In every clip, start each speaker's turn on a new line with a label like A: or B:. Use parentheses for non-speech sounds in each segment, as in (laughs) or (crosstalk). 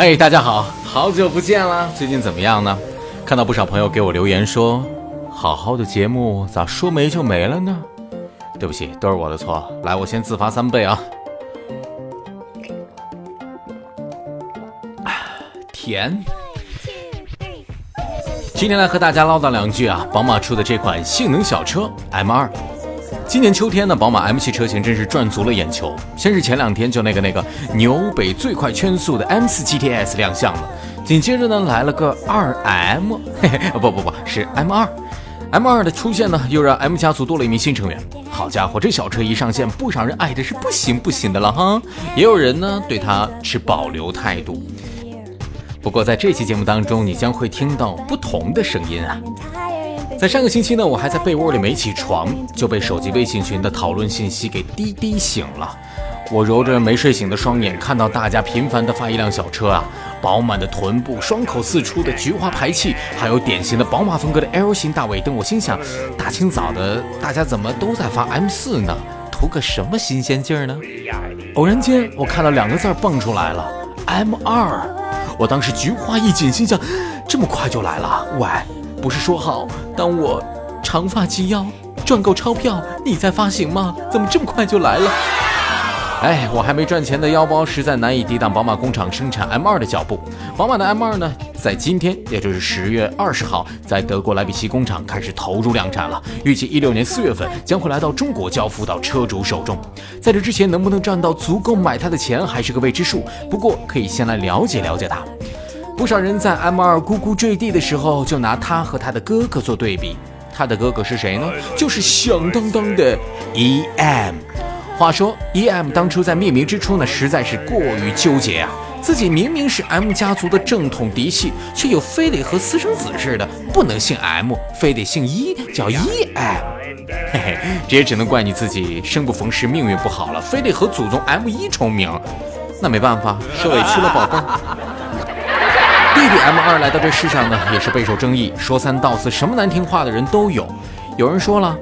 A: 嘿，大家好，好久不见了，最近怎么样呢？看到不少朋友给我留言说，好好的节目咋说没就没了呢？对不起，都是我的错。来，我先自罚三倍啊。甜。今天来和大家唠叨两句啊，宝马出的这款性能小车 M2。今年秋天呢，宝马 M 系车型真是赚足了眼球。先是前两天就那个那个纽北最快圈速的 M4 GTS 亮相了，紧接着呢来了个 2M，嘿嘿，不不不是 M 二。，M 二的出现呢，又让 M 家族多了一名新成员。好家伙，这小车一上线，不少人爱的是不行不行的了哈，也有人呢对它持保留态度。不过在这期节目当中，你将会听到不同的声音啊。在上个星期呢，我还在被窝里没起床，就被手机微信群的讨论信息给滴滴醒了。我揉着没睡醒的双眼，看到大家频繁的发一辆小车啊，饱满的臀部，双口四出的菊花排气，还有典型的宝马风格的 L 型大尾灯。我心想，大清早的，大家怎么都在发 M4 呢？图个什么新鲜劲儿呢？偶然间，我看到两个字蹦出来了，M2。我当时菊花一紧，心想，这么快就来了？喂，不是说好当我长发及腰，赚够钞票你再发行吗？怎么这么快就来了？哎，我还没赚钱的腰包实在难以抵挡宝马工厂生产 M2 的脚步。宝马的 M2 呢，在今天，也就是十月二十号，在德国莱比锡工厂开始投入量产了。预计一六年四月份将会来到中国交付到车主手中。在这之前，能不能赚到足够买它的钱，还是个未知数。不过，可以先来了解了解它。不少人在 M2 咕咕坠地的时候，就拿他和他的哥哥做对比。他的哥哥是谁呢？就是响当当的 EM。话说，E.M 当初在命名之初呢，实在是过于纠结啊！自己明明是 M 家族的正统嫡系，却又非得和私生子似的，不能姓 M，非得姓 E，，叫 E.M。嘿嘿，这也只能怪你自己生不逢时，命运不好了，非得和祖宗 M 一重名。那没办法，受委屈了，宝贝儿。弟弟 M 二来到这世上呢，也是备受争议，说三道四，什么难听话的人都有。有人说了。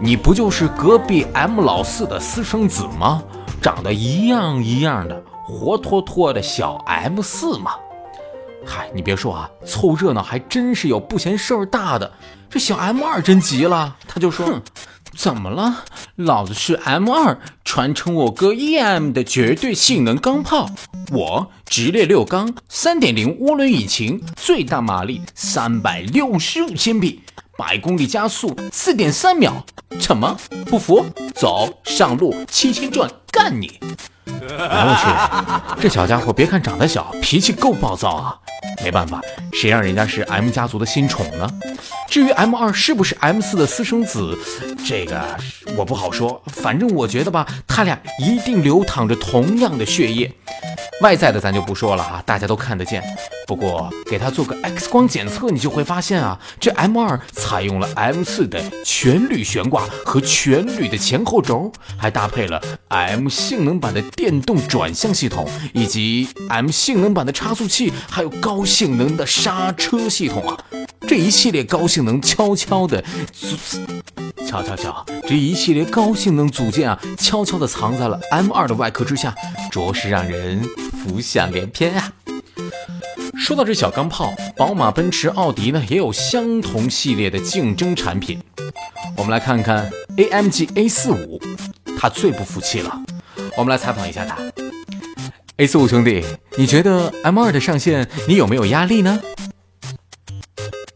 A: 你不就是隔壁 M 老四的私生子吗？长得一样一样的，活脱脱的小 M 四嘛！嗨，你别说啊，凑热闹还真是有不嫌事儿大的。这小 M 二真急了，他就说：“怎么了？老子是 M 二，传承我哥 EM 的绝对性能钢炮。我直列六缸，三点零涡轮引擎，最大马力三百六十五千匹。”百公里加速四点三秒，怎么不服？走上路七千转干你！哎我去，(laughs) 这小家伙别看长得小，脾气够暴躁啊！没办法，谁让人家是 M 家族的新宠呢？至于 M 二是不是 M 四的私生子，这个我不好说。反正我觉得吧，他俩一定流淌着同样的血液。外在的咱就不说了哈，大家都看得见。不过给他做个 X 光检测，你就会发现啊，这 M2 采用了 M4 的全铝悬挂和全铝的前后轴，还搭配了 M 性能版的电动转向系统，以及 M 性能版的差速器，还有高性能的刹车系统啊。这一系列高性能悄悄的，悄悄悄，这一系列高性能组件啊，悄悄的藏在了 M2 的外壳之下，着实让人浮想联翩啊。说到这小钢炮，宝马、奔驰、奥迪呢也有相同系列的竞争产品。我们来看看 AMG A45，它最不服气了。我们来采访一下他。A45 兄弟，你觉得 M2 的上线你有没有压力呢？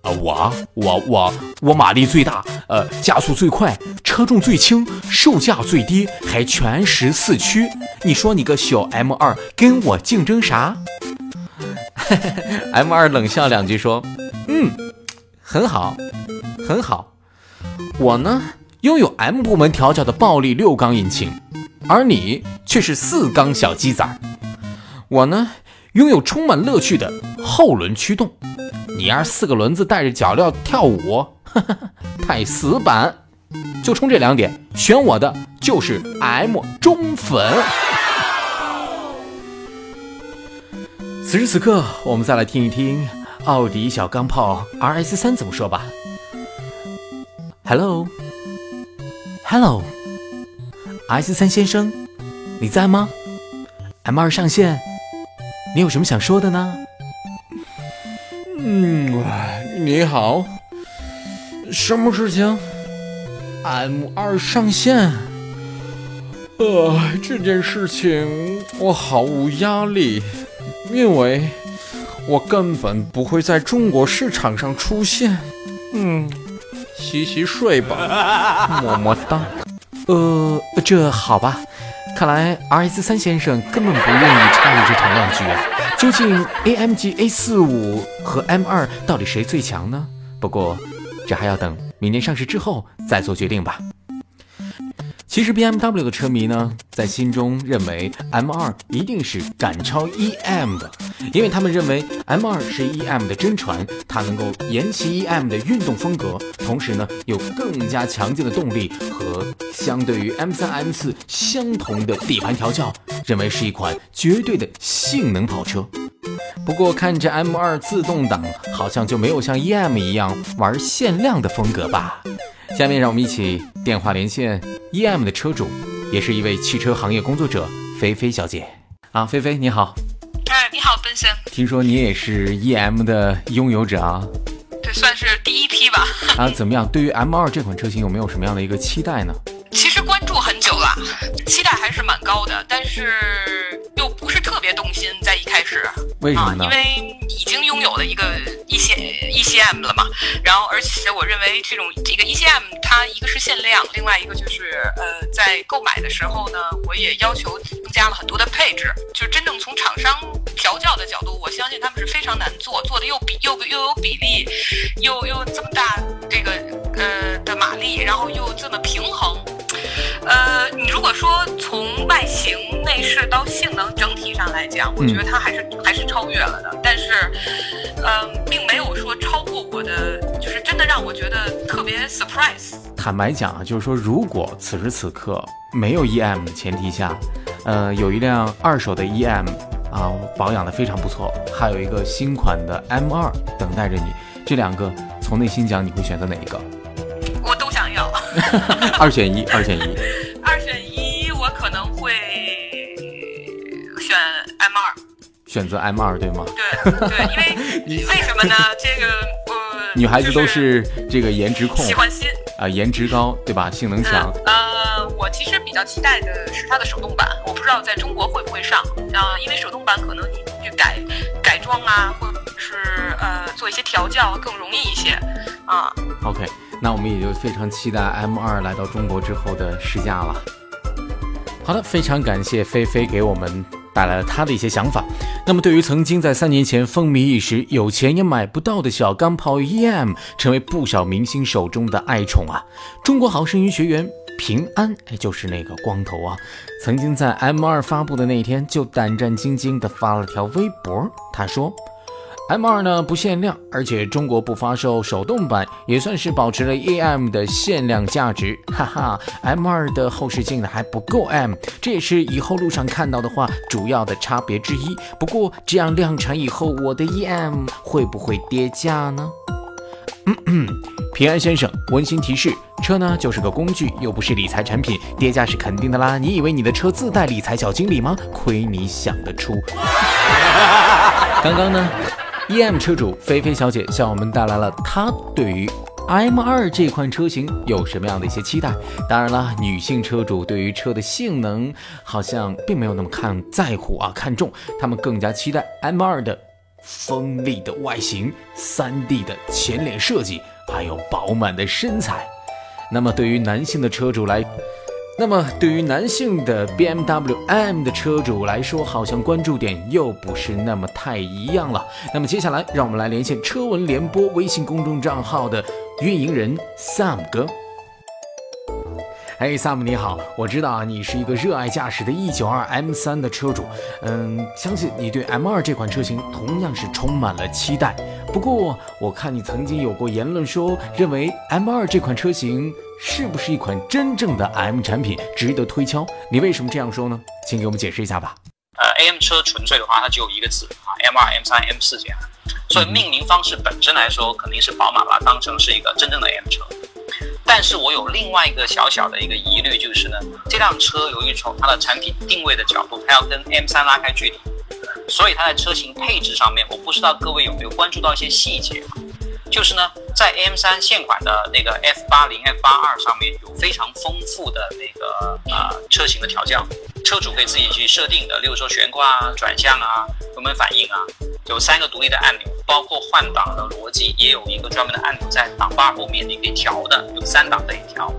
A: 啊，我我我我马力最大，呃，加速最快，车重最轻，售价最低，还全时四驱。你说你个小 M2 跟我竞争啥 (laughs) M2 冷笑两句说：“嗯，很好，很好。我呢，拥有 M 部门调教的暴力六缸引擎，而你却是四缸小鸡仔。我呢，拥有充满乐趣的后轮驱动。”你丫四个轮子带着脚镣跳舞，(laughs) 太死板！就冲这两点，选我的就是 M 中粉。此时此刻，我们再来听一听奥迪小钢炮 RS 三怎么说吧。Hello，Hello，S 三先生，你在吗？M 二上线，你有什么想说的呢？
B: 嗯，你好，什么事情？M 二上线。呃，这件事情我毫无压力，因为我根本不会在中国市场上出现。嗯，洗洗睡吧，么么哒。
A: 呃，这好吧，看来 R S 三先生根本不愿意参与这场乱局啊。究竟 A M G A 四五和 M 二到底谁最强呢？不过，这还要等明年上市之后再做决定吧。其实 B M W 的车迷呢，在心中认为 M 二一定是赶超 E M 的，因为他们认为 M 二是 E M 的真传，它能够沿袭 E M 的运动风格，同时呢，有更加强劲的动力和相对于 M 三 M 四相同的底盘调教，认为是一款绝对的性能跑车。不过看着 M 二自动挡，好像就没有像 E M 一样玩限量的风格吧。下面让我们一起电话连线 E.M 的车主，也是一位汽车行业工作者菲菲小姐。啊，菲菲你好。
C: 哎，你好，奔森。
A: 听说你也是 E.M 的拥有者啊？
C: 这算是第一批吧。(laughs)
A: 啊，怎么样？对于 M2 这款车型有没有什么样的一个期待呢？
C: 其实关注很久了，期待还是蛮高的，但是又特别动心，在一开始。
A: 为什么呢？
C: 因为已经拥有了一个 E C E C M 了嘛，然后而且我认为这种这个 E C M 它一个是限量，另外一个就是呃在购买的时候呢，我也要求增加了很多的配置，就是真正从厂商调教的角度，我相信他们是非常难做，做的又比又又有比例，又又这么大这个呃的马力，然后又这么果说从外形、内饰到性能整体上来讲，我觉得它还是还是超越了的。但是，嗯，并没有说超过我的，就是真的让我觉得特别 surprise。
A: 坦白讲啊，就是说，如果此时此刻没有 EM 的前提下，呃，有一辆二手的 EM 啊，保养的非常不错，还有一个新款的 M2 等待着你，这两个从内心讲，你会选择哪一个？我都想要，二选一，
C: 二选一，选
A: 择 M 二，对吗？
C: 对对，因为 (laughs) 为什么呢？这个呃，
A: 女孩子都是这个颜值控，
C: 喜欢新
A: 啊，颜值高，对吧？性能强。
C: 呃，我其实比较期待的是它的手动版，我不知道在中国会不会上啊，因为手动版可能你去改改装啊，或者是呃做一些调教更容易一些啊。
A: OK。那我们也就非常期待 M 二来到中国之后的试驾了。好的，非常感谢菲菲给我们带来了他的一些想法。那么，对于曾经在三年前风靡一时、有钱也买不到的小钢炮 EM，成为不少明星手中的爱宠啊！中国好声音学员平安，哎，就是那个光头啊，曾经在 M 二发布的那一天就胆战兢兢地发了条微博，他说。M2 呢不限量，而且中国不发售手动版，也算是保持了 EM 的限量价值。哈哈，M2 的后视镜呢还不够 M，这也是以后路上看到的话主要的差别之一。不过这样量产以后，我的 EM 会不会跌价呢？嗯嗯平安先生，温馨提示：车呢就是个工具，又不是理财产品，跌价是肯定的啦。你以为你的车自带理财小经理吗？亏你想得出！(laughs) 刚刚呢？E.M 车主菲菲小姐向我们带来了她对于 M2 这款车型有什么样的一些期待。当然了，女性车主对于车的性能好像并没有那么看在乎啊，看重，他们更加期待 M2 的锋利的外形、3D 的前脸设计，还有饱满的身材。那么对于男性的车主来，那么，对于男性的 BMW M 的车主来说，好像关注点又不是那么太一样了。那么接下来，让我们来连线车闻联播微信公众账号的运营人 Sam 哥。哎，Sam 你好，我知道啊，你是一个热爱驾驶的 E92 M3 的车主，嗯，相信你对 M2 这款车型同样是充满了期待。不过，我看你曾经有过言论说，认为 M2 这款车型。是不是一款真正的 M 产品，值得推敲？你为什么这样说呢？请给我们解释一下吧。
D: 呃，AM 车纯粹的话，它只有一个字啊，M 二、M 三、M 四这样。所以命名方式本身来说，肯定是宝马把它当成是一个真正的 M 车。但是我有另外一个小小的一个疑虑，就是呢，这辆车由于从它的产品定位的角度，它要跟 M 三拉开距离，所以它在车型配置上面，我不知道各位有没有关注到一些细节，就是呢，在 M3 现款的那个 F80、F82 上面有非常丰富的那个呃车型的调教，车主可以自己去设定的，例如说悬挂啊、转向啊、油门反应啊，有三个独立的按钮，包括换挡的逻辑也有一个专门的按钮在挡把后面你可以调的，有三档可以调。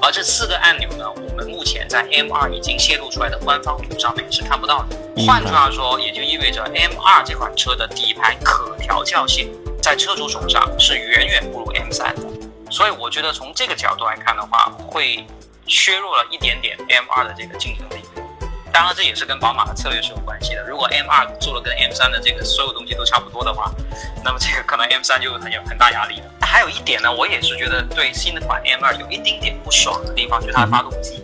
D: 而这四个按钮呢，我们目前在 M2 已经泄露出来的官方图上面是看不到的。换句话说，也就意味着 M2 这款车的底盘可调教性在车主手上是远远不如 M3 的。所以我觉得从这个角度来看的话，会削弱了一点点 M2 的这个竞争力。当然，这也是跟宝马的策略是有关系的。如果 M2 做了跟 M3 的这个所有东西都差不多的话，那么这个可能 M3 就很有很大压力了。还有一点呢，我也是觉得对新的款 M2 有一丁点不爽的地方，就是它的发动机。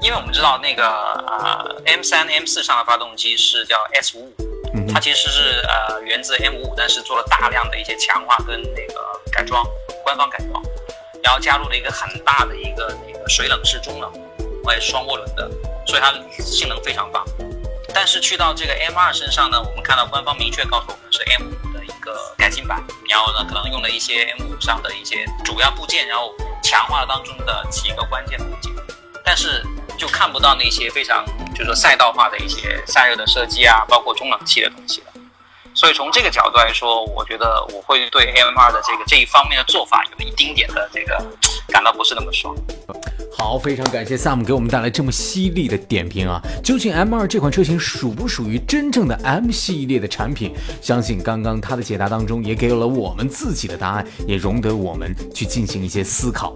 D: 因为我们知道那个呃 M3、M4 上的发动机是叫 S55 它其实是呃源自 M55，但是做了大量的一些强化跟那个改装，官方改装，然后加入了一个很大的一个那个水冷式中冷，而且双涡轮的。所以它性能非常棒，但是去到这个 M2 身上呢，我们看到官方明确告诉我们是 M5 的一个改进版，然后呢可能用了一些 M5 上的一些主要部件，然后强化当中的几个关键部件，但是就看不到那些非常就是说赛道化的一些散热的设计啊，包括中冷器的东西了。所以从这个角度来说，我觉得我会对 M2 的这个这一方面的做法有一丁点的这个感到不是那么爽。
A: 好，非常感谢 Sam 给我们带来这么犀利的点评啊！究竟 M2 这款车型属不属于真正的 M 系列的产品？相信刚刚他的解答当中也给了我们自己的答案，也容得我们去进行一些思考。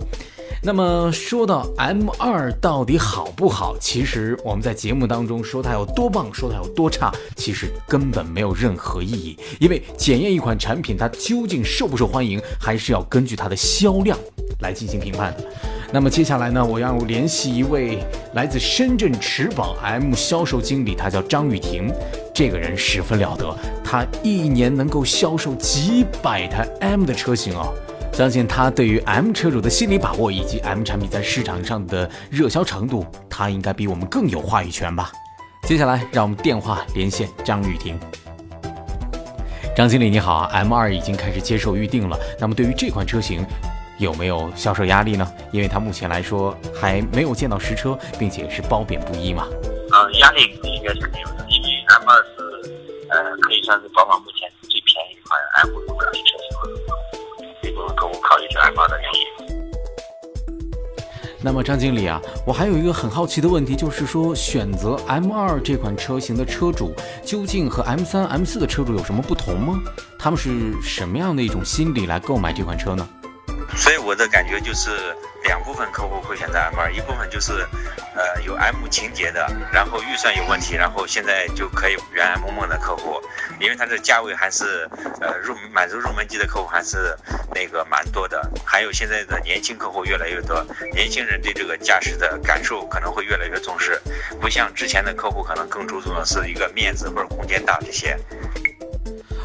A: 那么说到 M2 到底好不好？其实我们在节目当中说它有多棒，说它有多差，其实根本没有任何意义。因为检验一款产品它究竟受不受欢迎，还是要根据它的销量来进行评判的。那么接下来呢，我要联系一位来自深圳驰宝 M 销售经理，他叫张雨婷。这个人十分了得，他一年能够销售几百台 M 的车型哦。相信他对于 M 车主的心理把握以及 M 产品在市场上的热销程度，他应该比我们更有话语权吧。接下来让我们电话连线张雨婷。张经理你好，M2 已经开始接受预定了。那么对于这款车型。有没有销售压力呢？因为它目前来说还没有见到实车，并且是褒贬不一嘛。
E: 呃，压力应该是没有的，
A: 那么张经理啊，我还有一个很好奇的问题，就是说选择 M 二这款车型的车主，究竟和 M 三、M 四的车主有什么不同吗？他们是什么样的一种心理来购买这款车呢？
E: 所以我的感觉就是两部分客户会选择 M2，一部分就是，有 M 情节的，然后预算有问题，然后现在就可以原爱梦梦的客户，因为它的价位还是，呃，入满足入门级的客户还是那个蛮多的。还有现在的年轻客户越来越多，年轻人对这个驾驶的感受可能会越来越重视，不像之前的客户可能更注重的是一个面子或者空间大这些。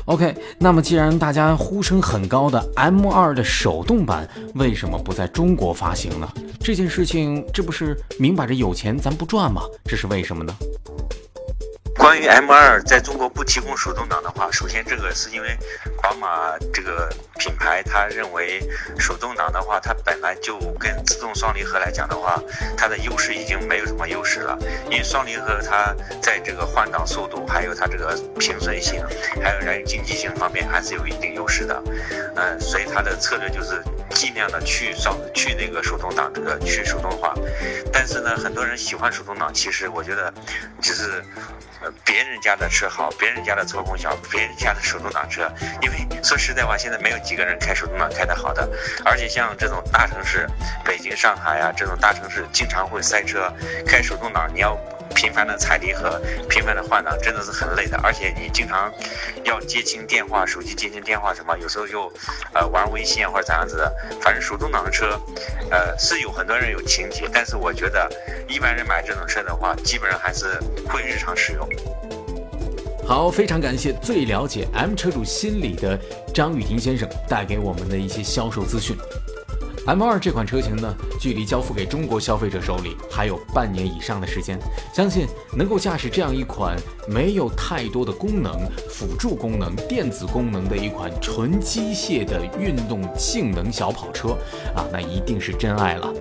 A: OK，那么既然大家呼声很高的 M2 的手动版为什么不在中国发行呢？这件事情这不是明摆着有钱咱不赚吗？这是为什么呢？
E: 关于 M2 在中国不提供手动挡的话，首先这个是因为宝马这个品牌，他认为手动挡的话，它本来就跟自动双离合来讲的话，它的优势已经没有什么优势了。因为双离合它在这个换挡速度，还有它这个平顺性，还有燃油经济性方面还是有一定优势的。嗯，所以它的策略就是尽量的去双去那个手动挡这个去手动化。但是呢，很多人喜欢手动挡，其实我觉得只是。呃，别人家的车好，别人家的操控小，别人家的手动挡车，因为说实在话，现在没有几个人开手动挡开得好的，而且像这种大城市，北京、上海呀这种大城市，经常会塞车，开手动挡你要。频繁的踩离合，频繁的换挡，真的是很累的。而且你经常要接听电话，手机接听电话什么，有时候又呃玩微信或者咋样子的。反正手动挡的车，呃是有很多人有情节，但是我觉得一般人买这种车的话，基本上还是会日常使用。
A: 好，非常感谢最了解 M 车主心理的张雨婷先生带给我们的一些销售资讯。M2 这款车型呢，距离交付给中国消费者手里还有半年以上的时间，相信能够驾驶这样一款没有太多的功能、辅助功能、电子功能的一款纯机械的运动性能小跑车啊，那一定是真爱了。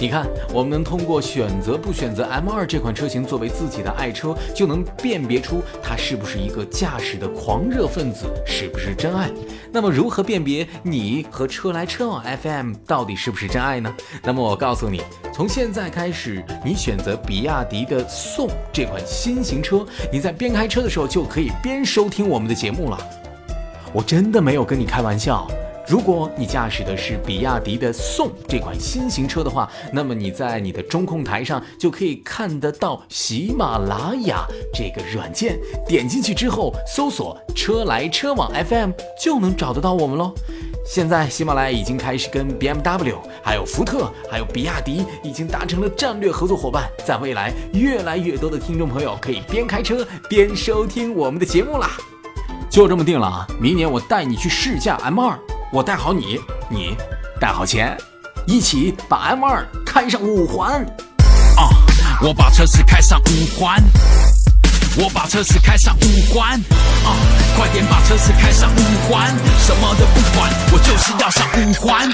A: 你看，我们能通过选择不选择 M2 这款车型作为自己的爱车，就能辨别出它是不是一个驾驶的狂热分子，是不是真爱。那么，如何辨别你和车来车往 FM 到底是不是真爱呢？那么，我告诉你，从现在开始，你选择比亚迪的宋这款新型车，你在边开车的时候就可以边收听我们的节目了。我真的没有跟你开玩笑。如果你驾驶的是比亚迪的宋这款新型车的话，那么你在你的中控台上就可以看得到喜马拉雅这个软件，点进去之后搜索“车来车往 FM” 就能找得到我们喽。现在喜马拉雅已经开始跟 BMW、还有福特、还有比亚迪已经达成了战略合作伙伴，在未来越来越多的听众朋友可以边开车边收听我们的节目啦。就这么定了啊！明年我带你去试驾 M2。我带好你，你带好钱，一起把 M 二开上五环。
F: 啊！我把车子开上五环，我把车子开上五环。啊！快点把车子开上五环，什么都不管，我就是要上五环。